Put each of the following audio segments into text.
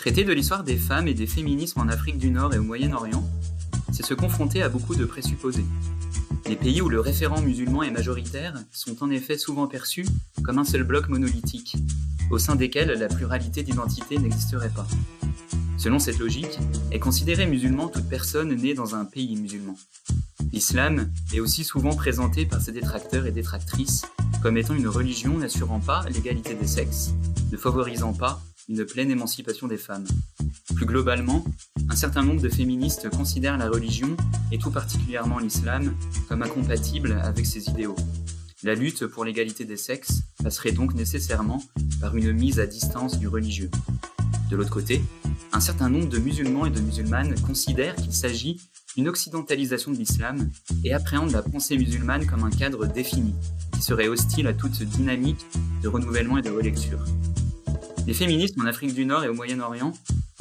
Traiter de l'histoire des femmes et des féminismes en Afrique du Nord et au Moyen-Orient, c'est se confronter à beaucoup de présupposés. Les pays où le référent musulman est majoritaire sont en effet souvent perçus comme un seul bloc monolithique, au sein desquels la pluralité d'identités n'existerait pas. Selon cette logique, est considérée musulman toute personne née dans un pays musulman. L'islam est aussi souvent présenté par ses détracteurs et détractrices comme étant une religion n'assurant pas l'égalité des sexes, ne favorisant pas une pleine émancipation des femmes. Plus globalement, un certain nombre de féministes considèrent la religion, et tout particulièrement l'islam, comme incompatible avec ces idéaux. La lutte pour l'égalité des sexes passerait donc nécessairement par une mise à distance du religieux. De l'autre côté, un certain nombre de musulmans et de musulmanes considèrent qu'il s'agit d'une occidentalisation de l'islam et appréhendent la pensée musulmane comme un cadre défini, qui serait hostile à toute dynamique de renouvellement et de relecture. Les féministes en Afrique du Nord et au Moyen-Orient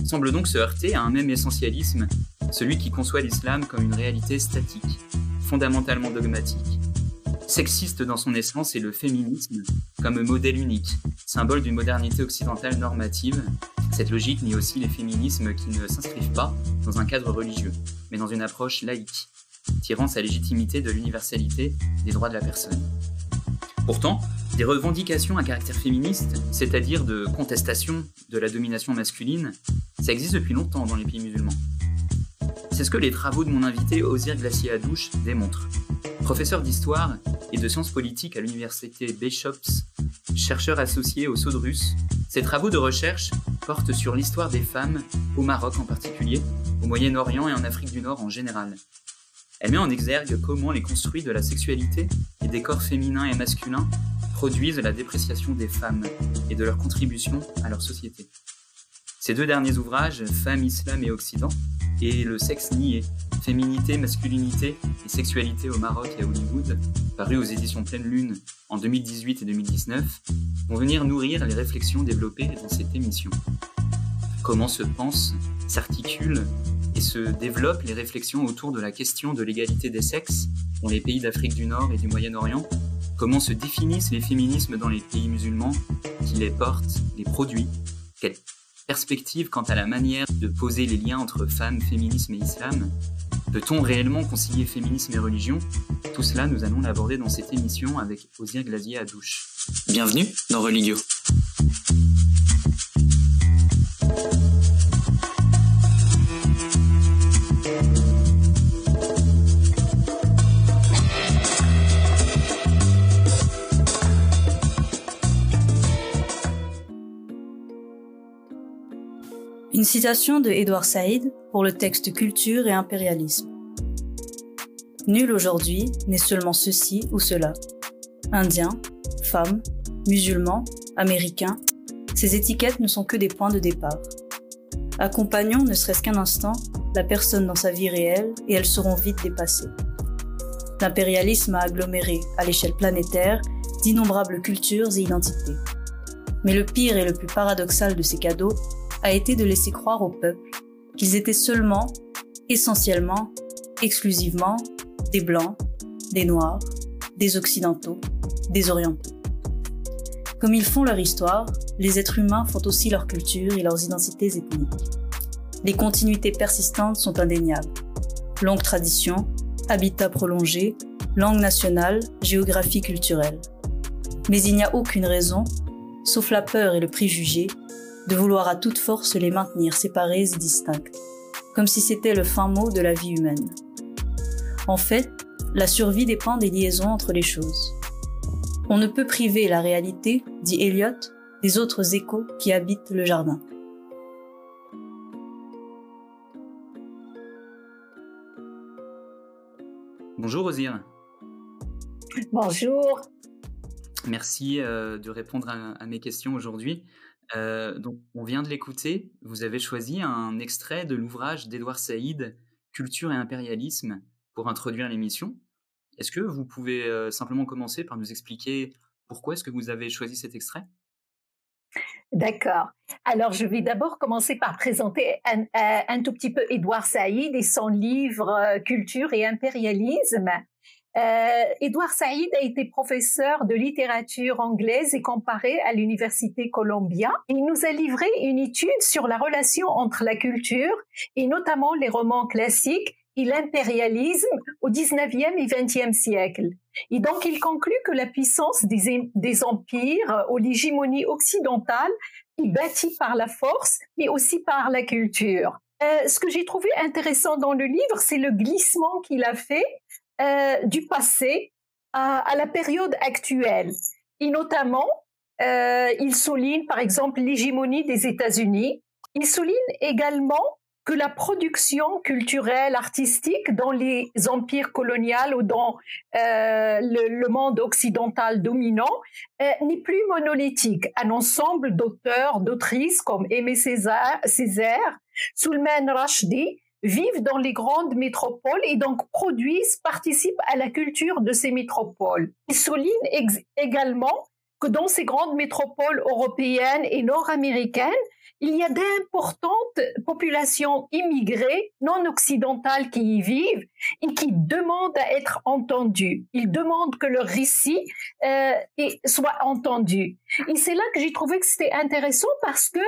semblent donc se heurter à un même essentialisme, celui qui conçoit l'islam comme une réalité statique, fondamentalement dogmatique. Sexiste dans son essence et le féminisme comme modèle unique, symbole d'une modernité occidentale normative. Cette logique nie aussi les féminismes qui ne s'inscrivent pas dans un cadre religieux, mais dans une approche laïque, tirant sa légitimité de l'universalité des droits de la personne. Pourtant, des revendications à caractère féministe, c'est-à-dire de contestation de la domination masculine, ça existe depuis longtemps dans les pays musulmans. C'est ce que les travaux de mon invité Ozir Glacier Adouche démontrent. Professeur d'histoire et de sciences politiques à l'université Bishops, chercheur associé au Sodrus, ses travaux de recherche portent sur l'histoire des femmes, au Maroc en particulier, au Moyen-Orient et en Afrique du Nord en général. Elle met en exergue comment les construits de la sexualité et des corps féminins et masculins produisent la dépréciation des femmes et de leur contribution à leur société. Ces deux derniers ouvrages, Femmes, Islam et Occident, et Le sexe nié, Féminité, masculinité et sexualité au Maroc et à Hollywood, paru aux éditions Pleine Lune en 2018 et 2019, vont venir nourrir les réflexions développées dans cette émission. Comment se pensent, s'articulent et se développent les réflexions autour de la question de l'égalité des sexes dans les pays d'Afrique du Nord et du Moyen-Orient Comment se définissent les féminismes dans les pays musulmans Qui les portent, les produit Quelle perspective quant à la manière de poser les liens entre femmes, féminisme et islam? Peut-on réellement concilier féminisme et religion? Tout cela, nous allons l'aborder dans cette émission avec Osier Glazier à douche. Bienvenue dans Religio. Une citation de Edouard Saïd pour le texte Culture et impérialisme. Nul aujourd'hui n'est seulement ceci ou cela. Indien, femme, musulman, américain, ces étiquettes ne sont que des points de départ. Accompagnons ne serait-ce qu'un instant la personne dans sa vie réelle et elles seront vite dépassées. L'impérialisme a aggloméré, à l'échelle planétaire, d'innombrables cultures et identités. Mais le pire et le plus paradoxal de ces cadeaux a été de laisser croire au peuple qu'ils étaient seulement, essentiellement, exclusivement des blancs, des noirs, des occidentaux, des orientaux. Comme ils font leur histoire, les êtres humains font aussi leur culture et leurs identités ethniques. Les continuités persistantes sont indéniables. Longue tradition, habitat prolongé, langue nationale, géographie culturelle. Mais il n'y a aucune raison, sauf la peur et le préjugé, de vouloir à toute force les maintenir séparés et distincts, comme si c'était le fin mot de la vie humaine. En fait, la survie dépend des liaisons entre les choses. On ne peut priver la réalité, dit Eliot, des autres échos qui habitent le jardin. Bonjour Ozir. Bonjour. Merci euh, de répondre à, mes questions aujourd'hui. Euh, donc, on vient de l'écouter. Vous avez choisi un extrait de l'ouvrage d'Edouard Saïd, Culture et impérialisme, pour introduire l'émission. Est-ce que vous pouvez euh, simplement commencer par nous expliquer pourquoi est-ce que vous avez choisi cet extrait? D'accord. Alors, je vais d'abord commencer par présenter un, un, tout petit peu Édouard Saïd et son livre Culture et impérialisme. Euh, Edouard Saïd a été professeur de littérature anglaise et comparée à l'université Columbia. Il nous a livré une étude sur la relation entre la culture et notamment les romans classiques et l'impérialisme au 19e et 20e siècle. Et donc, il conclut que la puissance des, des empires ou l'hégémonie occidentale est bâtie par la force, mais aussi par la culture. Euh, ce que j'ai trouvé intéressant dans le livre, c'est le glissement qu'il a fait euh, du passé à, la période actuelle. Et notamment, euh, il souligne par exemple l'hégémonie des États-Unis. Il souligne également que la production culturelle, artistique dans les empires coloniaux ou dans euh, le, monde occidental dominant euh, n'est plus monolithique. Un ensemble d'auteurs, d'autrices comme Aimé Césaire, Césaire Rushdie vivent dans les grandes métropoles et donc produisent, participent à la culture de ces métropoles. Il souligne également que dans ces grandes métropoles européennes et nord-américaines, il y a d'importantes populations immigrées non occidentales qui y vivent et qui demandent à être entendues. Ils demandent que leur récit euh, soit entendu. Et c'est là que j'ai trouvé que c'était intéressant parce que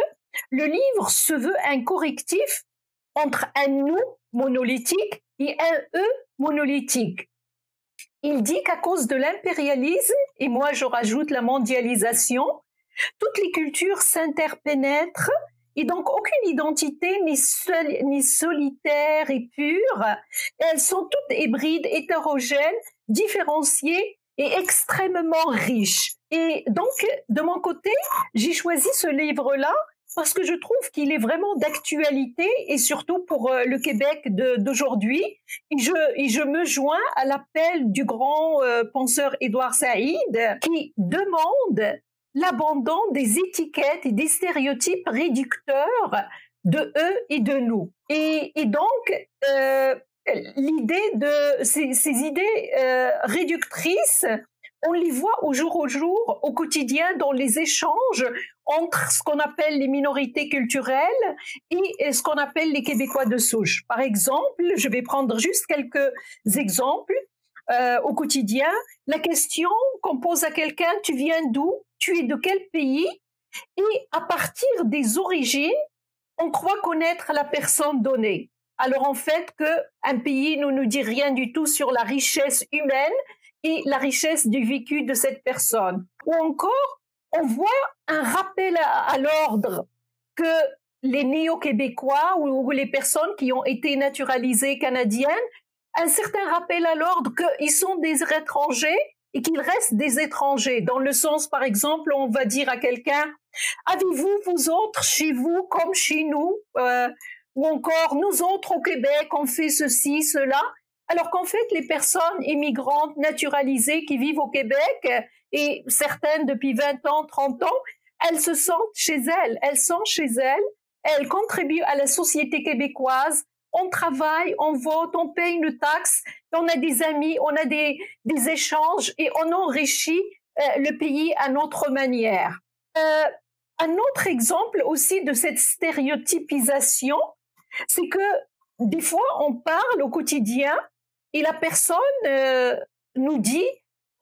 le livre se veut un correctif entre un nous monolithique et un eux monolithique. Il dit qu'à cause de l'impérialisme, et moi je rajoute la mondialisation, toutes les cultures s'interpénètrent et donc aucune identité n'est, solitaire et pure. Elles sont toutes hybrides, hétérogènes, différenciées et extrêmement riches. Et donc, de mon côté, j'ai choisi ce livre-là parce que je trouve qu'il est vraiment d'actualité et surtout pour euh, le Québec d'aujourd'hui. Et je, et je me joins à l'appel du grand euh, penseur Édouard Saïd qui demande l'abandon des étiquettes et des stéréotypes réducteurs de eux et de nous. Et, et donc, euh, l'idée de ces, ces idées euh, réductrices, on les voit au jour au jour, au quotidien, dans les échanges entre ce qu'on appelle les minorités culturelles et ce qu'on appelle les Québécois de souche. Par exemple, je vais prendre juste quelques exemples. Euh, au quotidien, la question qu'on pose à quelqu'un, tu viens d'où? Tu es de quel pays Et à partir des origines, on croit connaître la personne donnée. Alors en fait, que un pays ne nous dit rien du tout sur la richesse humaine et la richesse du vécu de cette personne. Ou encore, on voit un rappel à, l'ordre que les néo-québécois ou, les personnes qui ont été naturalisées canadiennes, un certain rappel à l'ordre qu'ils sont des étrangers et qu'ils restent des étrangers. Dans le sens, par exemple, on va dire à quelqu'un, avez-vous, vous autres, chez vous, comme chez nous, euh, ou encore, nous autres au Québec, on fait ceci, cela alors qu'en fait, les personnes immigrantes naturalisées qui vivent au Québec, et certaines depuis 20 ans, 30 ans, elles se sentent chez elles, elles sont chez elles, elles contribuent à la société québécoise, on travaille, on vote, on paye une taxe, on a des amis, on a des, des échanges et on enrichit euh, le pays à notre manière. Euh, un autre exemple aussi de cette stéréotypisation, c'est que des fois on parle au quotidien et la personne euh, nous dit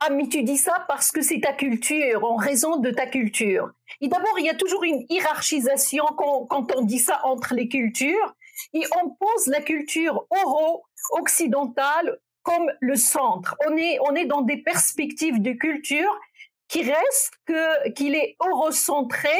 ah mais tu dis ça parce que c'est ta culture, en raison de ta culture. Et d'abord, il y a toujours une hiérarchisation quand, quand, on dit ça entre les cultures, et on pose la culture euro-occidentale comme le centre. On est, on est dans des perspectives de culture qui restent qu'il est eurocentré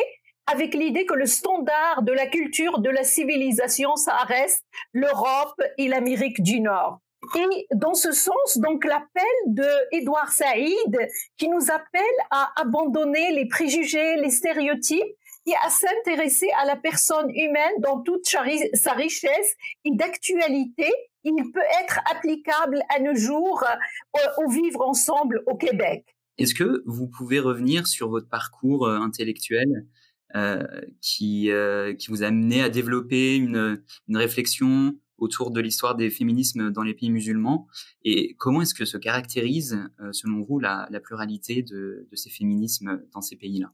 avec l'idée que le standard de la culture, de la civilisation, ça reste l'Europe et l'Amérique du Nord. Et dans ce sens, donc l'appel de Édouard Saïd qui nous appelle à abandonner les préjugés, les stéréotypes et à s'intéresser à la personne humaine dans toute sa richesse et d'actualité, il peut être applicable à nos jours euh, au vivre ensemble au Québec. Est-ce que vous pouvez revenir sur votre parcours euh, intellectuel euh, qui, qui vous a amené à développer une réflexion autour de l'histoire des féminismes dans les pays musulmans et comment est-ce que se caractérise, euh, selon vous, la, pluralité de, de, ces féminismes dans ces pays-là?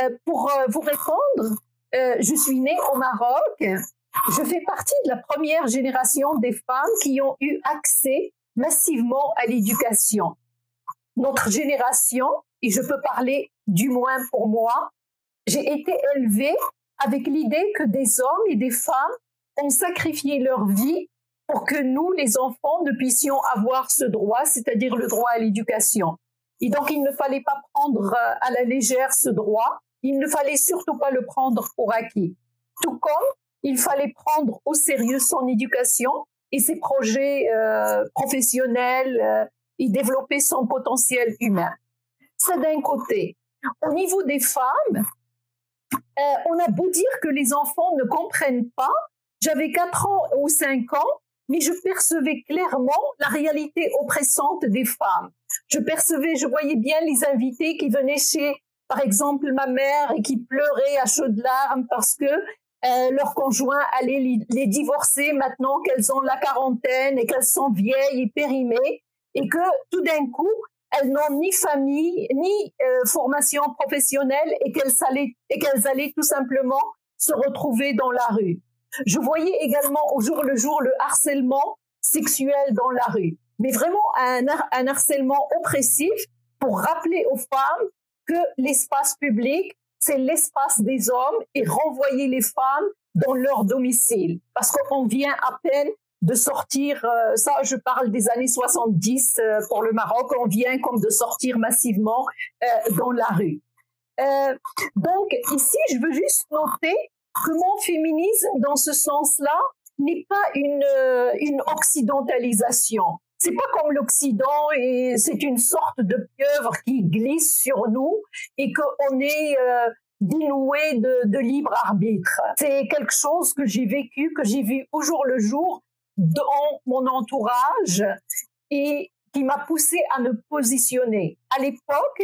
Euh, Pour euh, vous répondre, je suis née au Maroc. Je fais partie de la première génération des femmes qui ont eu accès massivement à l'éducation. Notre génération, et je peux parler du moins pour moi, j'ai été élevée avec l'idée que des hommes et des femmes ont sacrifié leur vie pour que nous, les enfants, ne puissions avoir ce droit, c'est-à-dire le droit à l'éducation. Et donc, il ne fallait pas prendre euh, à la légère ce droit. Il ne fallait surtout pas le prendre pour acquis. Tout comme il fallait prendre au sérieux son éducation et ses projets euh, professionnels euh, et développer son potentiel humain. Ça d'un côté. Au niveau des femmes, euh, on a beau dire que les enfants ne comprennent pas. J'avais 4 ans ou 5 ans, mais je percevais clairement la réalité oppressante des femmes. Je percevais, je voyais bien les invités qui venaient chez, par exemple, ma mère et qui pleuraient à chaudes larmes parce que euh, leur conjoint allait les divorcer maintenant qu'elles ont la quarantaine et qu'elles sont vieilles et périmées et que tout d'un coup, elles n'ont ni famille, ni euh, formation professionnelle et qu'elles allaient, et qu'elles allaient tout simplement se retrouver dans la rue. Je voyais également au jour le jour le harcèlement sexuel dans la rue, mais vraiment un, harcèlement oppressif pour rappeler aux femmes que l'espace public, c'est l'espace des hommes et renvoyer les femmes dans leur domicile. Parce qu'on vient à peine de sortir, euh, ça je parle des années 70 euh, pour le Maroc, on vient comme de sortir massivement euh, dans la rue. donc ici, je veux juste noter mon féminisme, dans ce sens-là, n'est pas une, une occidentalisation. C'est pas comme l'Occident et c'est une sorte de pieuvre qui glisse sur nous et qu'on est dénoué de, de libre arbitre. C'est quelque chose que j'ai vécu, que j'ai vu au jour le jour dans mon entourage et qui m'a poussé à me positionner. À l'époque,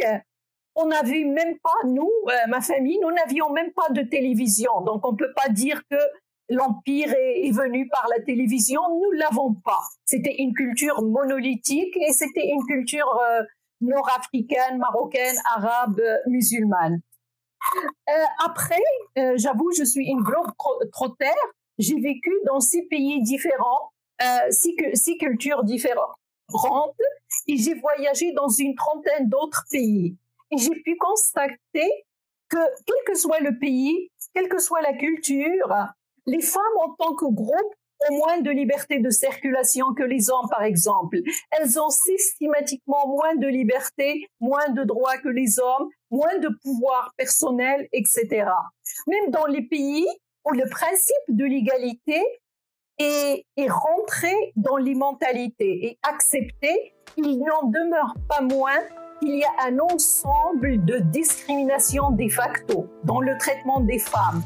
on n'avait même pas, nous, euh, ma famille, nous n'avions même pas de télévision. Donc, on ne peut pas dire que l'Empire est, venu par la télévision. Nous l'avons pas. C'était une culture monolithique et c'était une culture euh, nord-africaine, marocaine, arabe, musulmane. Euh, après, j'avoue, je suis une globe trottère j'ai vécu dans six pays différents, six, six cultures différentes, et j'ai voyagé dans une trentaine d'autres pays. Et j'ai pu constater que, quel que soit le pays, quelle que soit la culture, les femmes en tant que groupe ont moins de liberté de circulation que les hommes, par exemple. Elles ont systématiquement moins de liberté, moins de droits que les hommes, moins de pouvoir personnel, etc. Même dans les pays où le principe de l'égalité est, est rentré dans les mentalités et accepté, il n'en demeure pas moins qu'il y a un ensemble de discriminations de facto dans le traitement des femmes,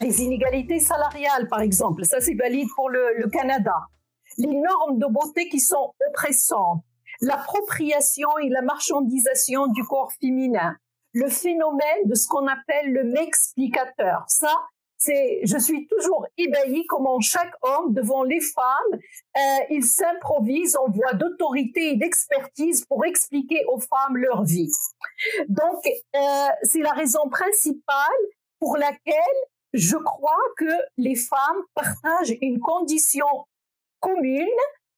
Les inégalités salariales, par exemple, ça c'est valide pour le, Canada. Les normes de beauté qui sont oppressantes, l'appropriation et la marchandisation du corps féminin, le phénomène de ce qu'on appelle le m'explicateur. Ça, c'est, je suis toujours ébahie comment chaque homme devant les femmes, euh, il s'improvise en voie d'autorité et d'expertise pour expliquer aux femmes leur vie. Donc, euh, c'est la raison principale pour laquelle je crois que les femmes partagent une condition commune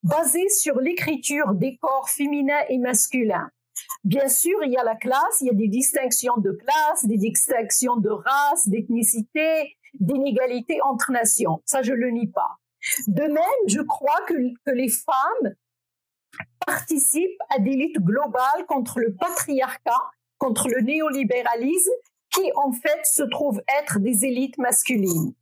basée sur l'écriture des corps féminins et masculins. Bien sûr, il y a la classe, il y a des distinctions de classe, des distinctions de race, d'ethnicité, d'inégalité entre nations. Ça, je le nie pas. De même, je crois que, que les femmes participent à des luttes globales contre le patriarcat, contre le néolibéralisme qui en fait se trouvent être des élites masculines.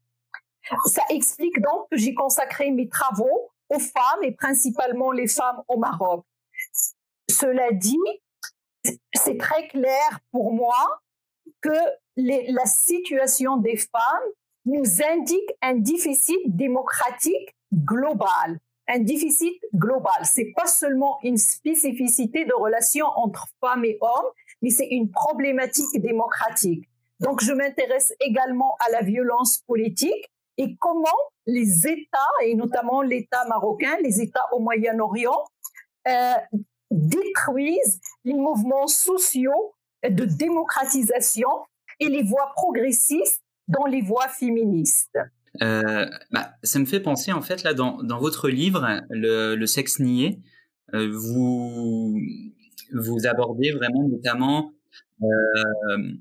Ça explique donc que j'ai consacré mes travaux aux femmes et principalement les femmes au Maroc. Cela dit, c'est très clair pour moi que la situation des femmes nous indique un déficit démocratique global. Un déficit global, c'est pas seulement une spécificité de relation entre femmes et hommes, mais c'est une problématique démocratique. Donc, je m'intéresse également à la violence politique et comment les États, et notamment l'État marocain, les États au Moyen-Orient, euh, détruisent les mouvements sociaux de démocratisation et les voies progressistes dans les voies féministes. Euh, bah, ça me fait penser en fait là dans, votre livre le, le sexe nié, euh, vous vous abordez vraiment notamment euh,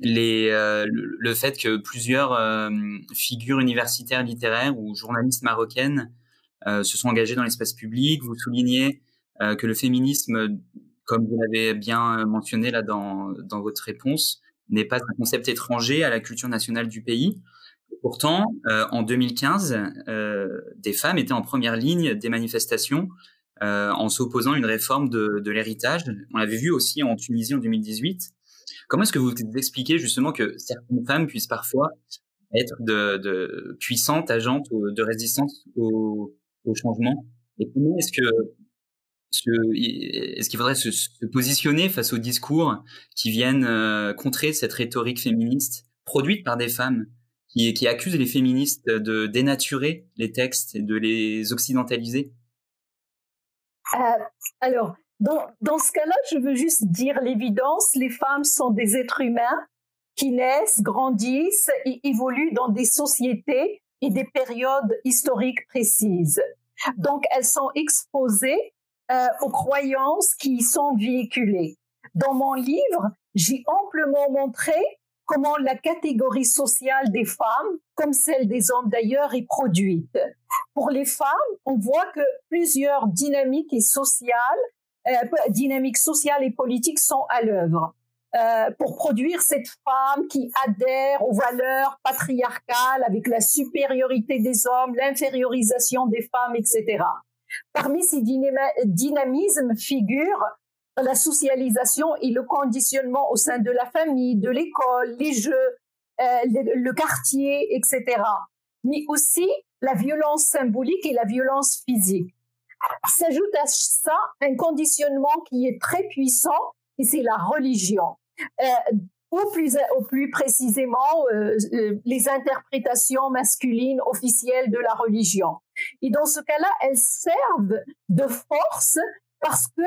les, euh, le, fait que plusieurs euh, figures universitaires littéraires ou journalistes marocaines se sont engagées dans l'espace public. Vous soulignez que le féminisme, comme vous l'avez bien mentionné là dans, dans votre réponse, n'est pas un concept étranger à la culture nationale du pays. Pourtant, en 2015, des femmes étaient en première ligne des manifestations en s'opposant à une réforme de, de l'héritage. On l'avait vu aussi en Tunisie en 2018. Comment est-ce que vous expliquez justement que certaines femmes puissent parfois être de, puissantes agentes de résistance au, changement? Et comment est-ce que est-ce qu'il faudrait se, positionner face aux discours qui viennent euh, contrer cette rhétorique féministe produite par des femmes qui, qui accusent les féministes de dénaturer les textes et de les occidentaliser? Euh, Alors, dans, ce cas-là, je veux juste dire l'évidence, les femmes sont des êtres humains qui naissent, grandissent et évoluent dans des sociétés et des périodes historiques précises. Donc, elles sont exposées euh, aux croyances qui y sont véhiculées. Dans mon livre, j'ai amplement montré comment la catégorie sociale des femmes, comme celle des hommes d'ailleurs, est produite. Pour les femmes, on voit que plusieurs dynamiques sociales euh, sociales et politiques sont à l'œuvre. Euh, pour produire cette femme qui adhère aux valeurs patriarcales avec la supériorité des hommes, l'infériorisation des femmes, etc. Parmi ces dynamismes figurent la socialisation et le conditionnement au sein de la famille, de l'école, les jeux, euh, le, quartier, etc. Mais aussi la violence symbolique et la violence physique. S'ajoute à ça un conditionnement qui est très puissant, et c'est la religion. Euh, ou plus, plus précisément, euh, euh, les interprétations masculines officielles de la religion. Et dans ce cas-là, elles servent de force parce que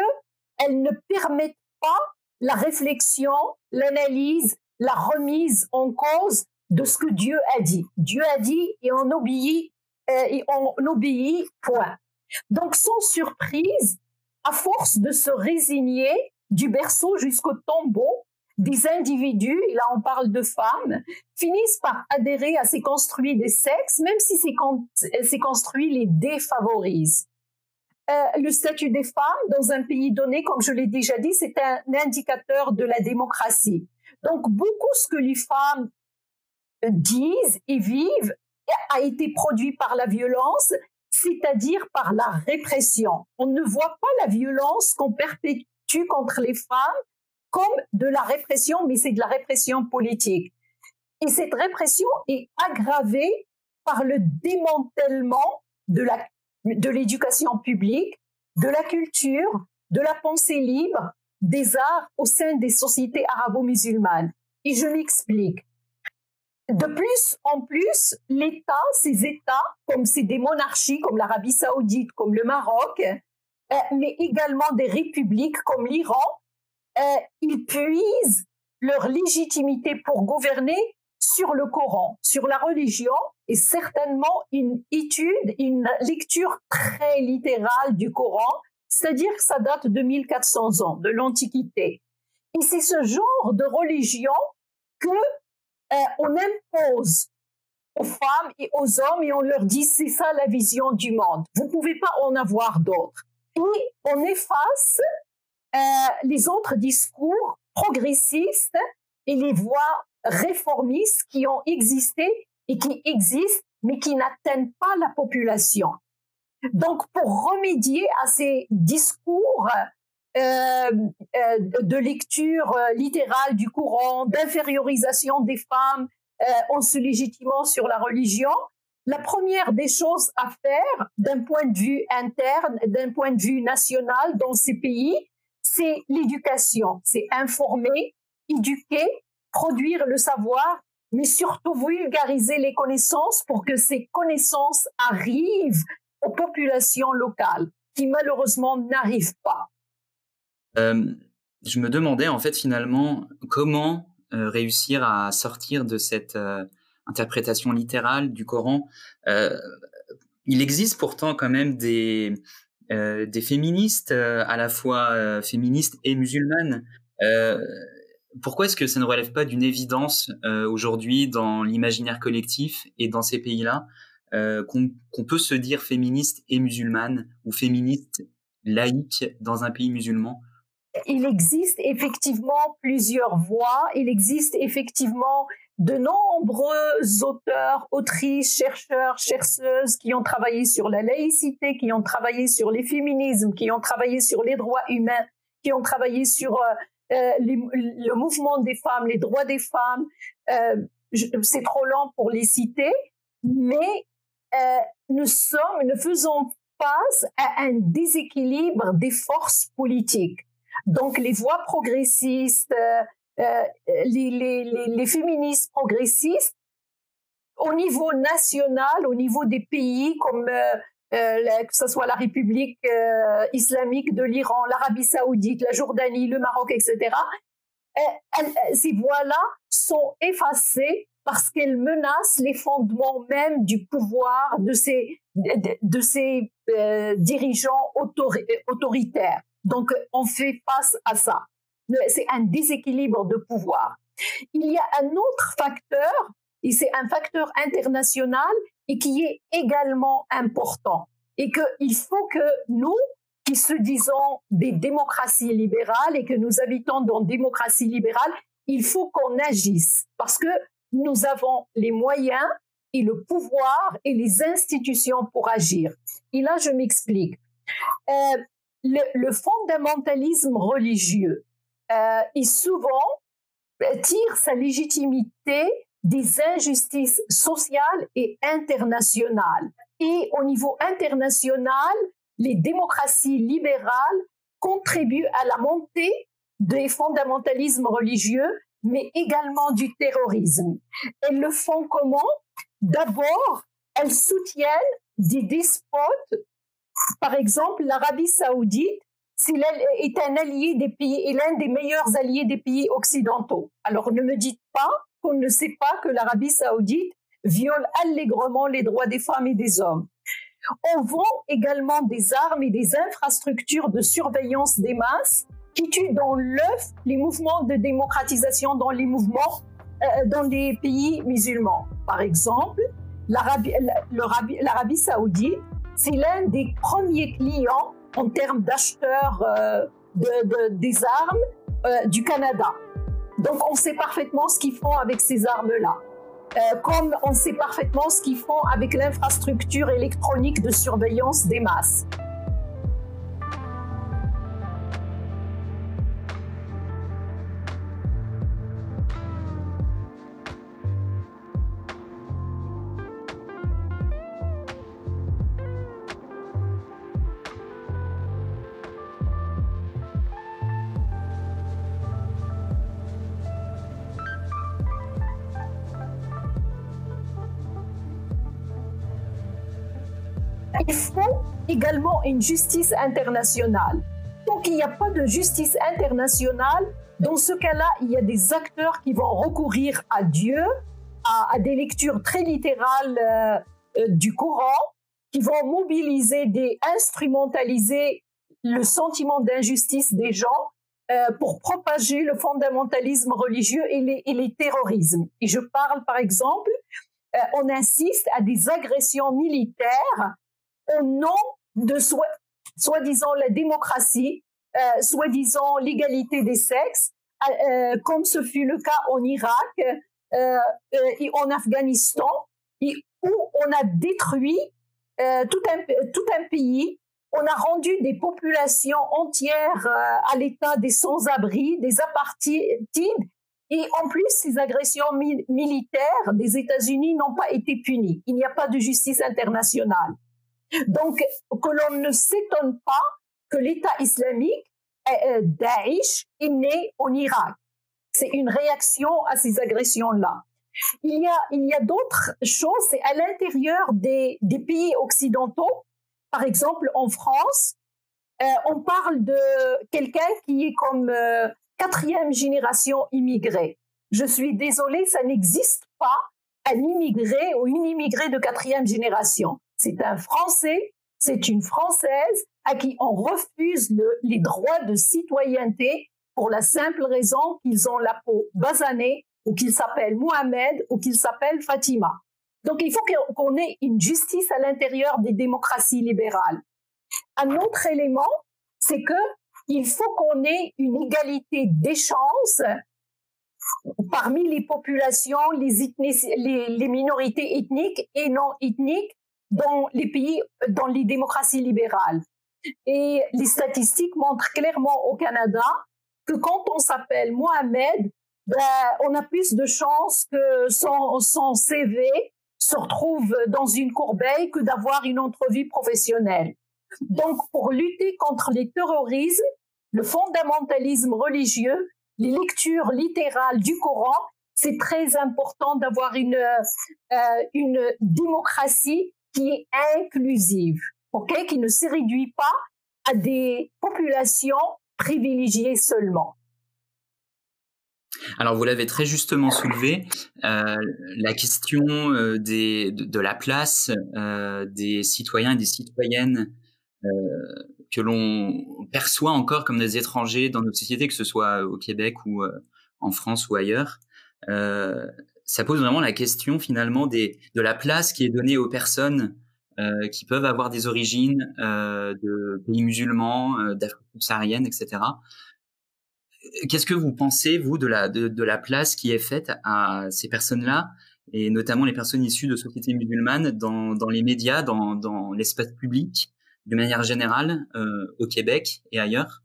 elles ne permettent pas la réflexion, l'analyse, la remise en cause de ce que Dieu a dit. Dieu a dit et on obéit, et on obéit, point. Donc, sans surprise, à force de se résigner du berceau jusqu'au tombeau, des individus, et là on parle de femmes, finissent par adhérer à ces construits des sexes, même si ces, construits les défavorisent. Euh, le statut des femmes dans un pays donné, comme je l'ai déjà dit, c'est un indicateur de la démocratie. Donc beaucoup ce que les femmes disent et vivent a été produit par la violence c'est-à-dire par la répression. On ne voit pas la violence qu'on perpétue contre les femmes comme de la répression, mais c'est de la répression politique. Et cette répression est aggravée par le démantèlement de la, de l'éducation publique, de la culture, de la pensée libre, des arts au sein des sociétés arabo-musulmanes. Et je m'explique. De plus en plus, l'État, ces États, comme c'est des monarchies comme l'Arabie saoudite, comme le Maroc, euh, mais également des républiques comme l'Iran, euh, ils puisent leur légitimité pour gouverner sur le Coran, sur la religion, et certainement une étude, une lecture très littérale du Coran, c'est-à-dire que ça date de 1400 ans, de l'Antiquité. Et c'est ce genre de religion que euh, on impose aux femmes et aux hommes et on leur dit c'est ça la vision du monde. Vous pouvez pas en avoir d'autres. Et on efface euh, les autres discours progressistes et les voies réformistes qui ont existé et qui existent mais qui n'atteignent pas la population. Donc pour remédier à ces discours euh, euh, de lecture euh, littérale du Coran, d'infériorisation des femmes en se légitimant sur la religion, la première des choses à faire d'un point de vue interne, d'un point de vue national dans ces pays, c'est l'éducation, c'est informer, éduquer, produire le savoir, mais surtout vulgariser les connaissances pour que ces connaissances arrivent aux populations locales qui malheureusement n'arrivent pas. Euh, je me demandais en fait finalement comment euh, réussir à sortir de cette euh, interprétation littérale du Coran. il existe pourtant quand même des des féministes à la fois féministes et musulmanes pourquoi est-ce que ça ne relève pas d'une évidence euh, aujourd'hui dans l'imaginaire collectif et dans ces pays-là euh, qu'on peut se dire féministe et musulmane ou féministe laïque dans un pays musulman? Il existe effectivement plusieurs voix, il existe effectivement de nombreux auteurs, autrices, chercheurs, chercheuses qui ont travaillé sur la laïcité, qui ont travaillé sur les féminismes, qui ont travaillé sur les droits humains, qui ont travaillé sur euh, le mouvement des femmes, les droits des femmes, euh, c'est trop lent pour les citer, mais euh, nous sommes, nous faisons face à un déséquilibre des forces politiques. Donc les voix progressistes, les, féministes progressistes, au niveau national, au niveau des pays comme que ce soit la République euh, islamique de l'Iran, l'Arabie saoudite, la Jordanie, le Maroc, etc., ces voix-là sont effacées parce qu'elles menacent les fondements même du pouvoir de ces, euh, dirigeants autoritaires. Donc, on fait face à ça. C'est un déséquilibre de pouvoir. Il y a un autre facteur, et c'est un facteur international et qui est également important. Et qu'il faut que nous, qui se disons des démocraties libérales et que nous habitons dans démocratie libérale, il faut qu'on agisse parce que nous avons les moyens et le pouvoir et les institutions pour agir. Et là, je m'explique. Euh, le, fondamentalisme religieux euh, est souvent tire sa légitimité des injustices sociales et internationales. Et au niveau international, les démocraties libérales contribuent à la montée des fondamentalismes religieux, mais également du terrorisme. Elles le font comment? D'abord, elles soutiennent des despotes. Par exemple, l'Arabie saoudite est un allié des pays, et l'un des meilleurs alliés des pays occidentaux. Alors ne me dites pas qu'on ne sait pas que l'Arabie saoudite viole allègrement les droits des femmes et des hommes. On vend également des armes et des infrastructures de surveillance des masses qui tuent dans l'œuf les mouvements de démocratisation dans les mouvements euh, dans les pays musulmans. Par exemple, l'Arabie saoudite, c'est l'un des premiers clients en termes d'acheteurs euh, de, des armes euh, du Canada. Donc on sait parfaitement ce qu'ils font avec ces armes-là. Euh, comme on sait parfaitement ce qu'ils font avec l'infrastructure électronique de surveillance des masses. Il faut également une justice internationale. Donc il n'y a pas de justice internationale. Dans ce cas-là, il y a des acteurs qui vont recourir à Dieu, à, des lectures très littérales euh, euh, du Coran, qui vont mobiliser, des, instrumentaliser le sentiment d'injustice des gens euh, pour propager le fondamentalisme religieux et les, et les terrorismes. Et je parle par exemple, on insiste à des agressions militaires au nom de soi-disant la démocratie, euh, soi-disant l'égalité des sexes, euh, euh, comme ce fut le cas en Irak et en Afghanistan, où on a détruit tout, un, tout un pays, on a rendu des populations entières à l'état des sans-abri, des apartides, et en plus, ces agressions militaires des États-Unis n'ont pas été punies. Il n'y a pas de justice internationale. Donc, que l'on ne s'étonne pas que l'État islamique euh, Daesh est né en Irak. C'est une réaction à ces agressions-là. Il y a, il y a d'autres choses, c'est à l'intérieur des, pays occidentaux. Par exemple, en France, euh, on parle de quelqu'un qui est comme euh, quatrième génération immigrée. Je suis désolée, ça n'existe pas un immigré ou une immigrée de quatrième génération. C'est un Français, c'est une Française à qui on refuse les droits de citoyenneté pour la simple raison qu'ils ont la peau basanée ou qu'ils s'appellent Mohamed ou qu'ils s'appellent Fatima. Donc il faut qu'on ait une justice à l'intérieur des démocraties libérales. Un autre élément, c'est que il faut qu'on ait une égalité des chances parmi les populations, les, les, minorités ethniques et non ethniques dans les pays, dans les démocraties libérales. Et les statistiques montrent clairement au Canada que quand on s'appelle Mohamed, ben, on a plus de chances que son, CV se retrouve dans une corbeille que d'avoir une entrevue professionnelle. Donc, pour lutter contre les terrorismes, le fondamentalisme religieux, les lectures littérales du Coran, c'est très important d'avoir une, euh, une démocratie qui est inclusive, ok, qui ne se réduit pas à des populations privilégiées seulement. Alors vous l'avez très justement soulevé, euh, la question euh, de, la place euh, des citoyens et des citoyennes que l'on perçoit encore comme des étrangers dans notre société, que ce soit au Québec ou en France ou ailleurs. Ça pose vraiment la question finalement des, de la place qui est donnée aux personnes euh, qui peuvent avoir des origines euh, de pays musulmans, euh, d'Afrique subsaharienne, etc. Qu'est-ce que vous pensez, vous, de la, de, de la place qui est faite à ces personnes-là, et notamment les personnes issues de sociétés musulmanes, dans, dans les médias, dans, dans l'espace public de manière générale euh, au Québec et ailleurs?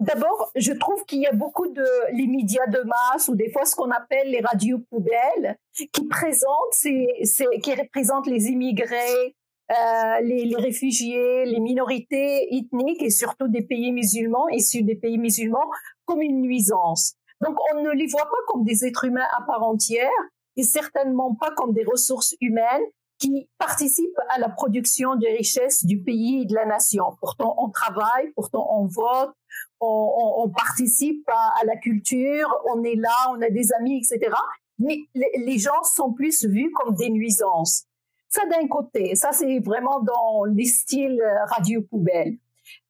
D'abord, je trouve qu'il y a beaucoup de les médias de masse ou des fois ce qu'on appelle les radios poubelles qui présentent, qui représentent les immigrés, euh, les, les, réfugiés, les minorités ethniques et surtout des pays musulmans, issus des pays musulmans, comme une nuisance. Donc on ne les voit pas comme des êtres humains à part entière et certainement pas comme des ressources humaines qui participent à la production des richesses du pays et de la nation. Pourtant, on travaille, pourtant, on vote, on, participe à, la culture, on est là, on a des amis, etc. Mais les, gens sont plus vus comme des nuisances. Ça d'un côté, ça c'est vraiment dans les styles radio poubelle.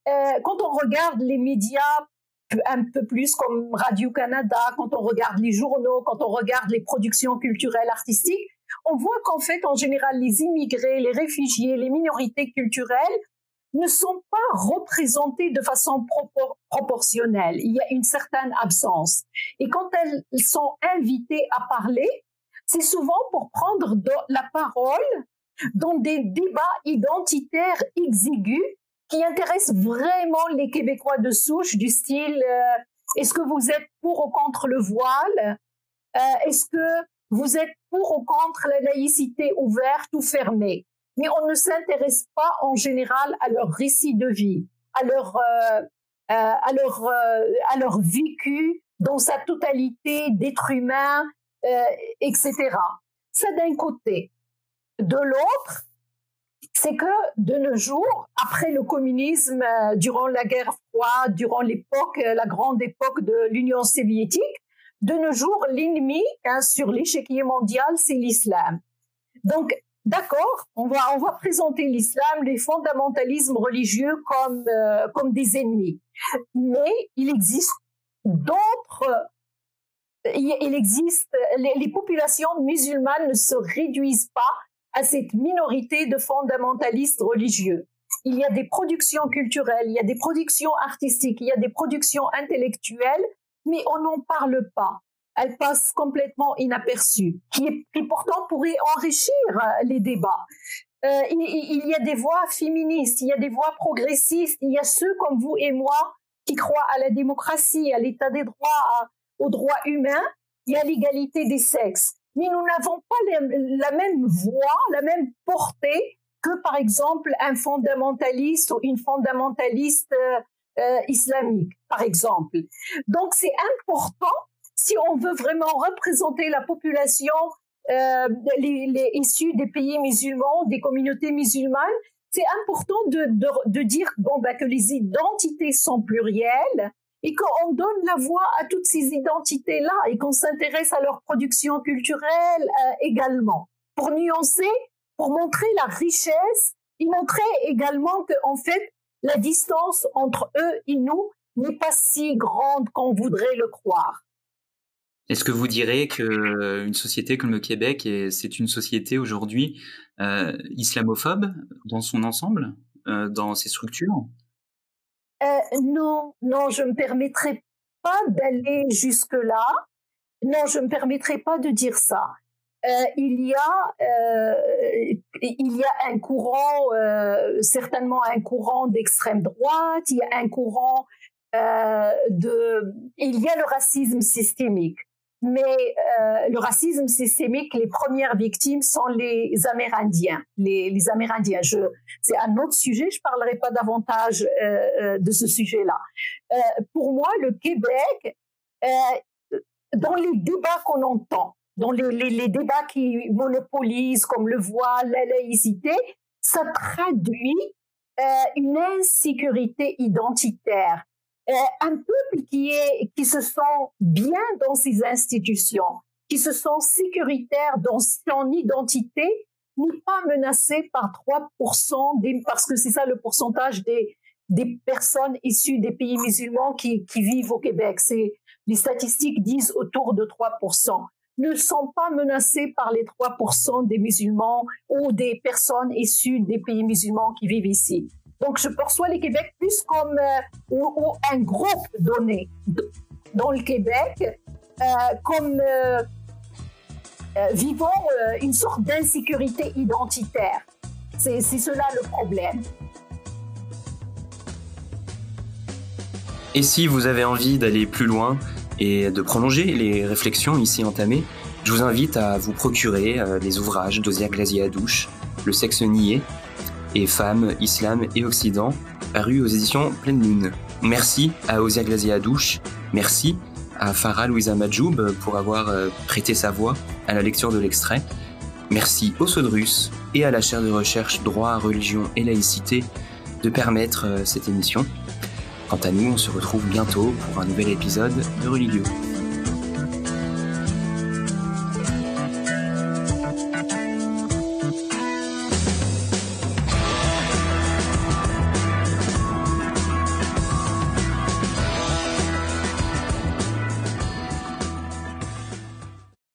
Euh, quand on regarde les médias un peu plus comme Radio-Canada, quand on regarde les journaux, quand on regarde les productions culturelles artistiques, on voit qu'en fait, en général, les immigrés, les réfugiés, les minorités culturelles ne sont pas représentés de façon proportionnelle. Il y a une certaine absence. Et quand elles sont invitées à parler, c'est souvent pour prendre la parole dans des débats identitaires exigus qui intéressent vraiment les Québécois de souche du style euh, est-ce que vous êtes pour ou contre le voile? Euh, Est-ce que vous êtes pour ou contre la laïcité ouverte ou fermée? Mais on ne s'intéresse pas en général à leur récit de vie, à leur, euh, à leur, à leur vécu dans sa totalité d'être humain, etc. Ça d'un côté. De l'autre, c'est que de nos jours, après le communisme, euh, durant la guerre froide, durant l'époque, euh, la grande époque de l'Union soviétique, de nos jours, l'ennemi hein, sur l'échiquier mondial, c'est l'islam. Donc, d'accord, on va, présenter l'islam, les fondamentalismes religieux comme, euh, des ennemis. Mais il existe d'autres il existe, les, les, populations musulmanes ne se réduisent pas à cette minorité de fondamentalistes religieux. Il y a des productions culturelles, il y a des productions artistiques, il y a des productions intellectuelles, mais on n'en parle pas. Elles passent complètement inaperçues, qui, qui pourtant pourraient enrichir euh, les débats. Euh, il, il, y a des voix féministes, il y a des voix progressistes, il y a ceux comme vous et moi qui croient à la démocratie, à l'état des droits, aux droits humains, il y a l'égalité des sexes mais nous n'avons pas la même voix, la même portée que par exemple un fondamentaliste ou une fondamentaliste islamique, par exemple. Donc c'est important si on veut vraiment représenter la population euh, des pays musulmans, des communautés musulmanes, c'est important de, dire bah, que les identités sont plurielles et qu'on donne la voix à toutes ces identités-là et qu'on s'intéresse à leur production culturelle euh, également. Pour nuancer, pour montrer la richesse et montrer également que, en fait, la distance entre eux et nous n'est pas si grande qu'on voudrait le croire. Est-ce que vous direz que euh, une société comme le Québec, c'est une société aujourd'hui euh, islamophobe dans son ensemble, euh, dans ses structures? Non, non, je me permettrai pas d'aller jusque là. Non, je me permettrai pas de dire ça. il y a il y a un courant certainement un courant d'extrême droite il y a un courant de il y a le racisme systémique mais euh, le racisme systémique, les premières victimes sont les Amérindiens. Les, les Amérindiens, c'est un autre sujet, je parlerai pas davantage euh, euh de ce sujet-là. Euh, pour moi, le Québec, euh, dans les débats qu'on entend, dans les, les, les, débats qui monopolisent comme le voile, la laïcité, ça traduit euh, une insécurité identitaire un peuple qui, se sent bien dans ses institutions, qui se sent sécuritaire dans son identité, n'est pas menacé par 3% des, parce que c'est ça le pourcentage des, personnes issues des pays musulmans qui, qui vivent au Québec. C'est, les statistiques disent autour de 3%. Ne sont pas menacés par les 3% des musulmans ou des personnes issues des pays musulmans qui vivent ici. Donc, je perçois le Québec plus comme euh, un groupe donné dans le Québec, euh, comme euh, vivant une sorte d'insécurité identitaire. C'est cela le problème. Et si vous avez envie d'aller plus loin et de prolonger les réflexions ici entamées, je vous invite à vous procurer les ouvrages d'Ozia Glazier à douche, Le sexe nié, et Femmes, Islam et Occident, paru aux éditions Pleine Lune. Merci à Ozia Glazier Douche, merci à Farah Louisa Majoub pour avoir euh, prêté sa voix à la lecture de l'extrait. Merci au Sodrus et à la chaire de recherche Droit, Religion et Laïcité de permettre euh, cette émission. Quant à nous, on se retrouve bientôt pour un nouvel épisode de Religieux.